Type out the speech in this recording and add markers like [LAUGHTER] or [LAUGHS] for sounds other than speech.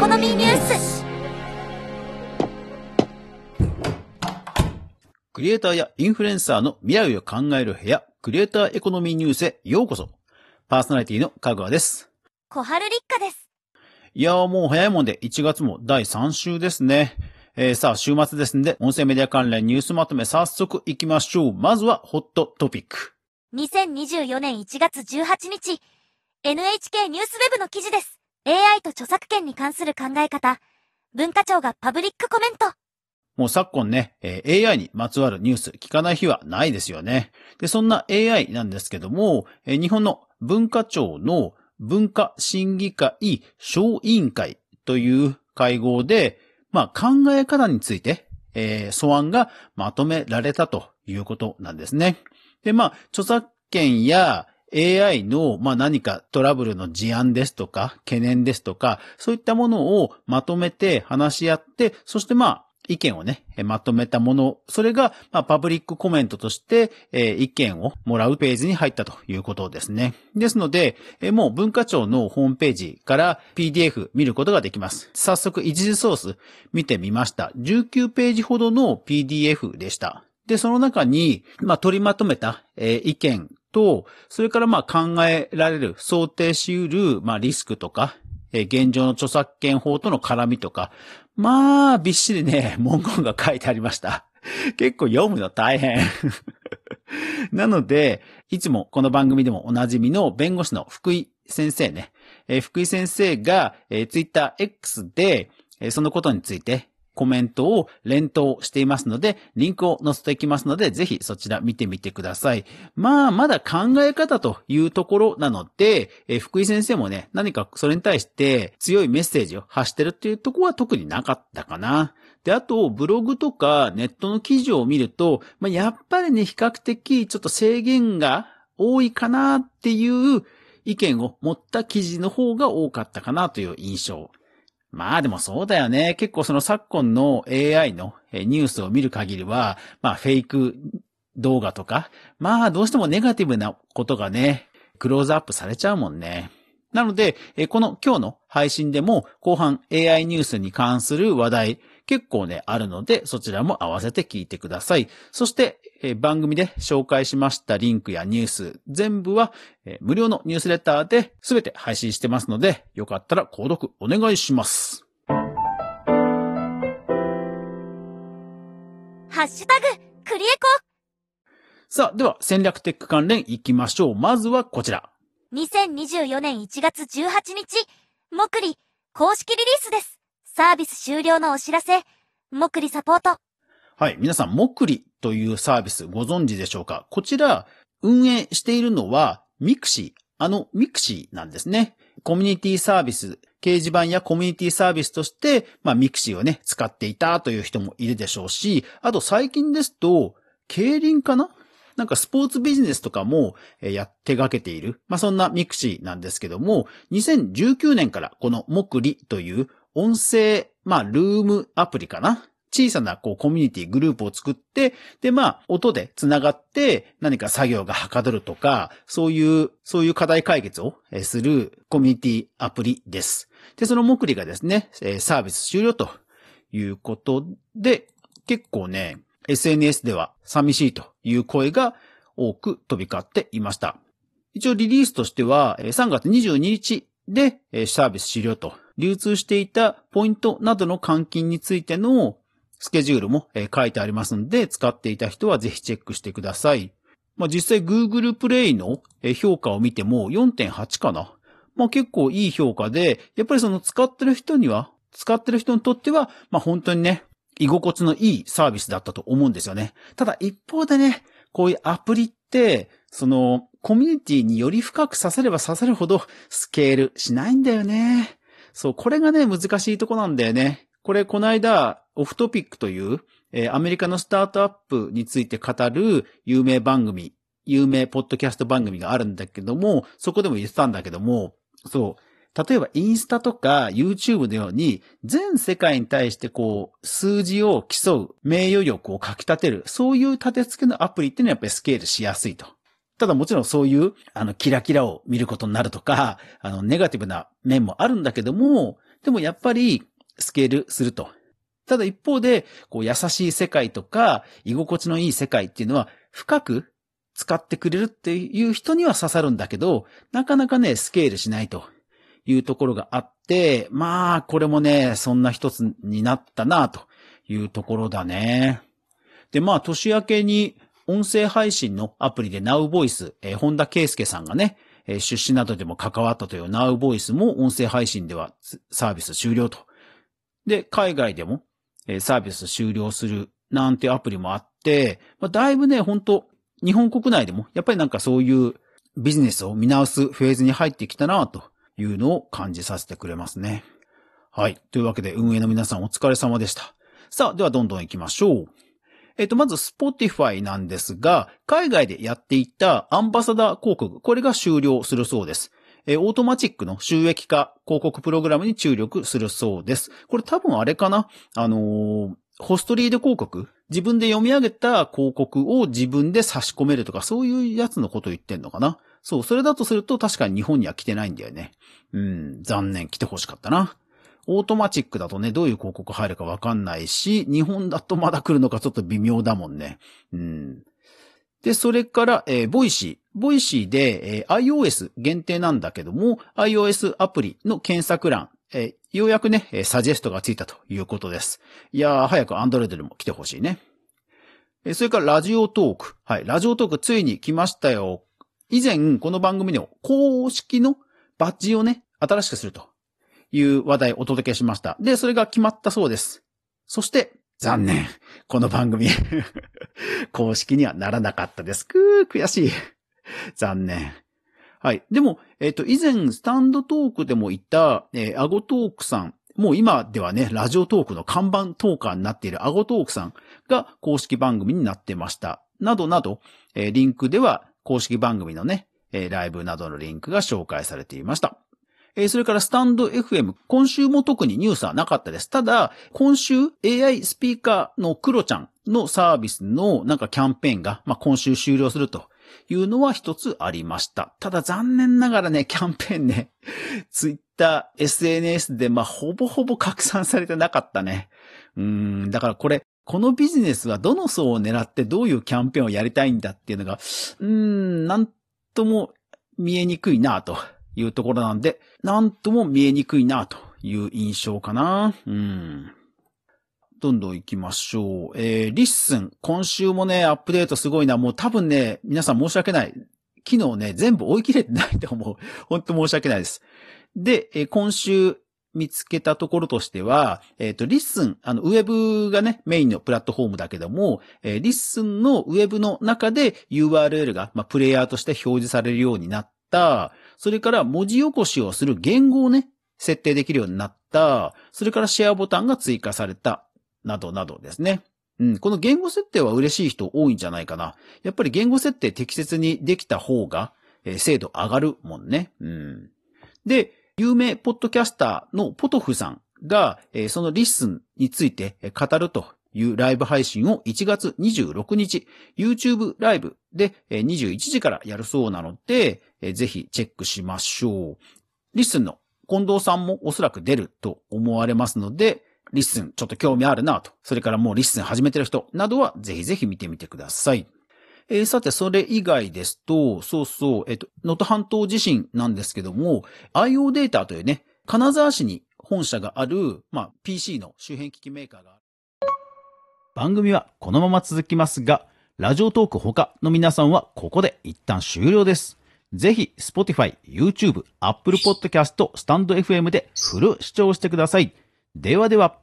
コノミーニュースクリエイターやインフルエンサーの未来を考える部屋、クリエイターエコノミーニュースへようこそ。パーソナリティの香川です。小春立花です。いやーもう早いもんで1月も第3週ですね。えー、さあ週末ですんで、音声メディア関連ニュースまとめ早速行きましょう。まずはホットトピック。2024年1月18日、NHK ニュースウェブの記事です。AI と著作権に関する考え方。文化庁がパブリックコメント。もう昨今ね、AI にまつわるニュース聞かない日はないですよね。で、そんな AI なんですけども、日本の文化庁の文化審議会小委員会という会合で、まあ考え方について、えー素案がまとめられたということなんですね。で、まあ、著作権や AI の、まあ何かトラブルの事案ですとか、懸念ですとか、そういったものをまとめて話し合って、そしてまあ、意見をね、まとめたもの、それが、まあ、パブリックコメントとして、え意見をもらうページに入ったということですね。ですので、えもう文化庁のホームページから PDF 見ることができます。早速、一時ソース見てみました。19ページほどの PDF でした。で、その中に、まあ、取りまとめた、え意見と、それからまあ考えられる、想定し得る、まあリスクとか、え現状の著作権法との絡みとか、まあ、びっしりね、[LAUGHS] 文言が書いてありました。[LAUGHS] 結構読むの大変。[LAUGHS] なので、いつもこの番組でもおなじみの弁護士の福井先生ね。え福井先生が、え、Twitter X で、えそのことについてコメントを連投していますので、リンクを載せていきますので、ぜひそちら見てみてください。まあ、まだ考え方というところなので、え福井先生もね、何かそれに対して強いメッセージを発してるっていうとこは特になかったかな。で、あと、ブログとかネットの記事を見ると、まあ、やっぱりね、比較的ちょっと制限が多いかなっていう意見を持った記事の方が多かったかなという印象。まあでもそうだよね。結構その昨今の AI のニュースを見る限りは、まあフェイク動画とか、まあどうしてもネガティブなことがね、クローズアップされちゃうもんね。なので、この今日の配信でも後半 AI ニュースに関する話題結構ね、あるので、そちらも合わせて聞いてください。そして、えー番組で紹介しましたリンクやニュース、全部は、えー無料のニュースレターで全て配信してますので、よかったら購読お願いします。ハッシュタグ、クリエさあ、では戦略テック関連行きましょう。まずはこちら。コ !2024 年1月18日、もくり、公式リリースです。サービス終了のお知らせ、もくりサポート。はい。皆さん、もくりというサービスご存知でしょうか？こちら、運営しているのは、ミクシー。あの、ミクシーなんですね。コミュニティサービス、掲示板やコミュニティサービスとして、まあ、ミクシーをね、使っていたという人もいるでしょうし、あと最近ですと、競輪かな？なんかスポーツビジネスとかもえやってがけている。まあ、そんなミクシーなんですけども、2019年からこのモクリという音声、まあ、ルームアプリかな？小さなこうコミュニティグループを作って、で、まあ、音で繋がって何か作業がはかどるとか、そういう、そういう課題解決をするコミュニティアプリです。で、そのモクリがですね、サービス終了ということで、結構ね、SNS では寂しいという声が多く飛び交っていました。一応リリースとしては3月22日でサービス終了と流通していたポイントなどの換金についてのスケジュールも書いてありますので使っていた人はぜひチェックしてください。まあ、実際 Google プレイの評価を見ても4.8かな。まあ、結構いい評価で、やっぱりその使ってる人には、使ってる人にとっては、まあ、本当にね、居心地のいいサービスだったと思うんですよね。ただ一方でね、こういうアプリって、その、コミュニティにより深くさせればさせるほどスケールしないんだよね。そう、これがね、難しいとこなんだよね。これ、この間、オフトピックという、えーアメリカのスタートアップについて語る有名番組、有名ポッドキャスト番組があるんだけども、そこでも言ってたんだけども、そう、例えばインスタとか YouTube のように全世界に対してこう数字を競う名誉力を書き立てるそういう立て付けのアプリっていうのはやっぱりスケールしやすいと。ただもちろんそういうあのキラキラを見ることになるとかあのネガティブな面もあるんだけどもでもやっぱりスケールすると。ただ一方で、こう優しい世界とか、居心地のいい世界っていうのは、深く使ってくれるっていう人には刺さるんだけど、なかなかね、スケールしないというところがあって、まあ、これもね、そんな一つになったなというところだね。で、まあ、年明けに音声配信のアプリで Now Voice、えー、本田圭介さんがね、えー、出資などでも関わったという Now Voice も音声配信ではサービス終了と。で、海外でも、えー、サービス終了するなんてアプリもあって、まあ、だいぶね、本当日本国内でも、やっぱりなんかそういうビジネスを見直すフェーズに入ってきたなというのを感じさせてくれますね。はい。というわけで運営の皆さんお疲れ様でした。さあ、ではどんどん行きましょう。えっ、と、まず Spotify なんですが、海外でやっていたアンバサダー広告、これが終了するそうです。え、オートマチックの収益化広告プログラムに注力するそうです。これ多分あれかな？あのー、ホストリード広告？自分で読み上げた広告を自分で差し込めるとか、そういうやつのこと言ってんのかな？そう、それだとすると確かに日本には来てないんだよね。うん、残念、来て欲しかったな。オートマチックだとね、どういう広告入るかわかんないし、日本だとまだ来るのかちょっと微妙だもんね。うん。で、それから、えー、 Voicy。Voicy で、えー、iOS 限定なんだけども、iOS アプリの検索欄、えー、ようやくね、えサジェストがついたということです。いやー、早く Android でも来てほしいね。えそれから Radiotalk。はい、 Radiotalk ついに来ましたよ。以前、この番組でも公式のバッジをね、新しくするという話題をお届けしました。で、それが決まったそうです。そして、残念。この番組 [LAUGHS] 公式にはならなかったです。くー、悔しい。残念。はい。でも、えっ、ー、と、以前、スタンドトークでも言った、えー、アゴトークさん。もう今ではね、ラジオトークの看板トーカーになっているアゴトークさんが公式番組になってました。などなど、えー、リンクでは公式番組のね、えー、ライブなどのリンクが紹介されていました。えー、それからスタンド FM、今週も特にニュースはなかったです。ただ、今週 AI スピーカーのクロちゃんのサービスのなんかキャンペーンが、まあ、今週終了するというのは一つありました。ただ残念ながらね、キャンペーンね、[LAUGHS] ツイッター、SNS でまあ、ほぼほぼ拡散されてなかったね。うん、だからこれ、このビジネスはどの層を狙ってどういうキャンペーンをやりたいんだっていうのが、うーん、なんとも見えにくいなと。いうところなんで、なんとも見えにくいなという印象かな。うん。どんどん行きましょう。えー、 LISTEN。今週もね、アップデートすごいな。もう多分ね、皆さん申し訳ない。昨日ね、全部追い切れてないと思う。[LAUGHS] 本当申し訳ないです。で、えー、今週見つけたところとしては、えっ、ー、と、 LISTEN、あの、ウェブがね、メインのプラットフォームだけども、えー、 LISTEN のウェブの中で URL が、まあ、プレイヤーとして表示されるようになった、それから文字起こしをする言語をね、設定できるようになった、それからシェアボタンが追加された、などなどですね。うん、この言語設定は嬉しい人多いんじゃないかな。やっぱり言語設定適切にできた方が、えー、精度上がるもんね。うん。で、有名ポッドキャスターのポトフさんが、えー、その LISTEN について語るというライブ配信を1月26日、YouTube ライブで21時からやるそうなので、ぜひチェックしましょう。 LISTEN の近藤さんもおそらく出ると思われますので、 LISTEN ちょっと興味あるなと、それからもう LISTEN 始めてる人などはぜひぜひ見てみてください。えー、さて、それ以外ですと、そうそう、えっと、能登半島地震なんですけども、IO データというね、金沢市に本社がある、まあ、PC の周辺機器メーカーが番組はこのまま続きますが、ラジオトーク他の皆さんはここで一旦終了です。ぜひ、Spotify、YouTube、Apple Podcast、StandFM でフル視聴してください。ではでは。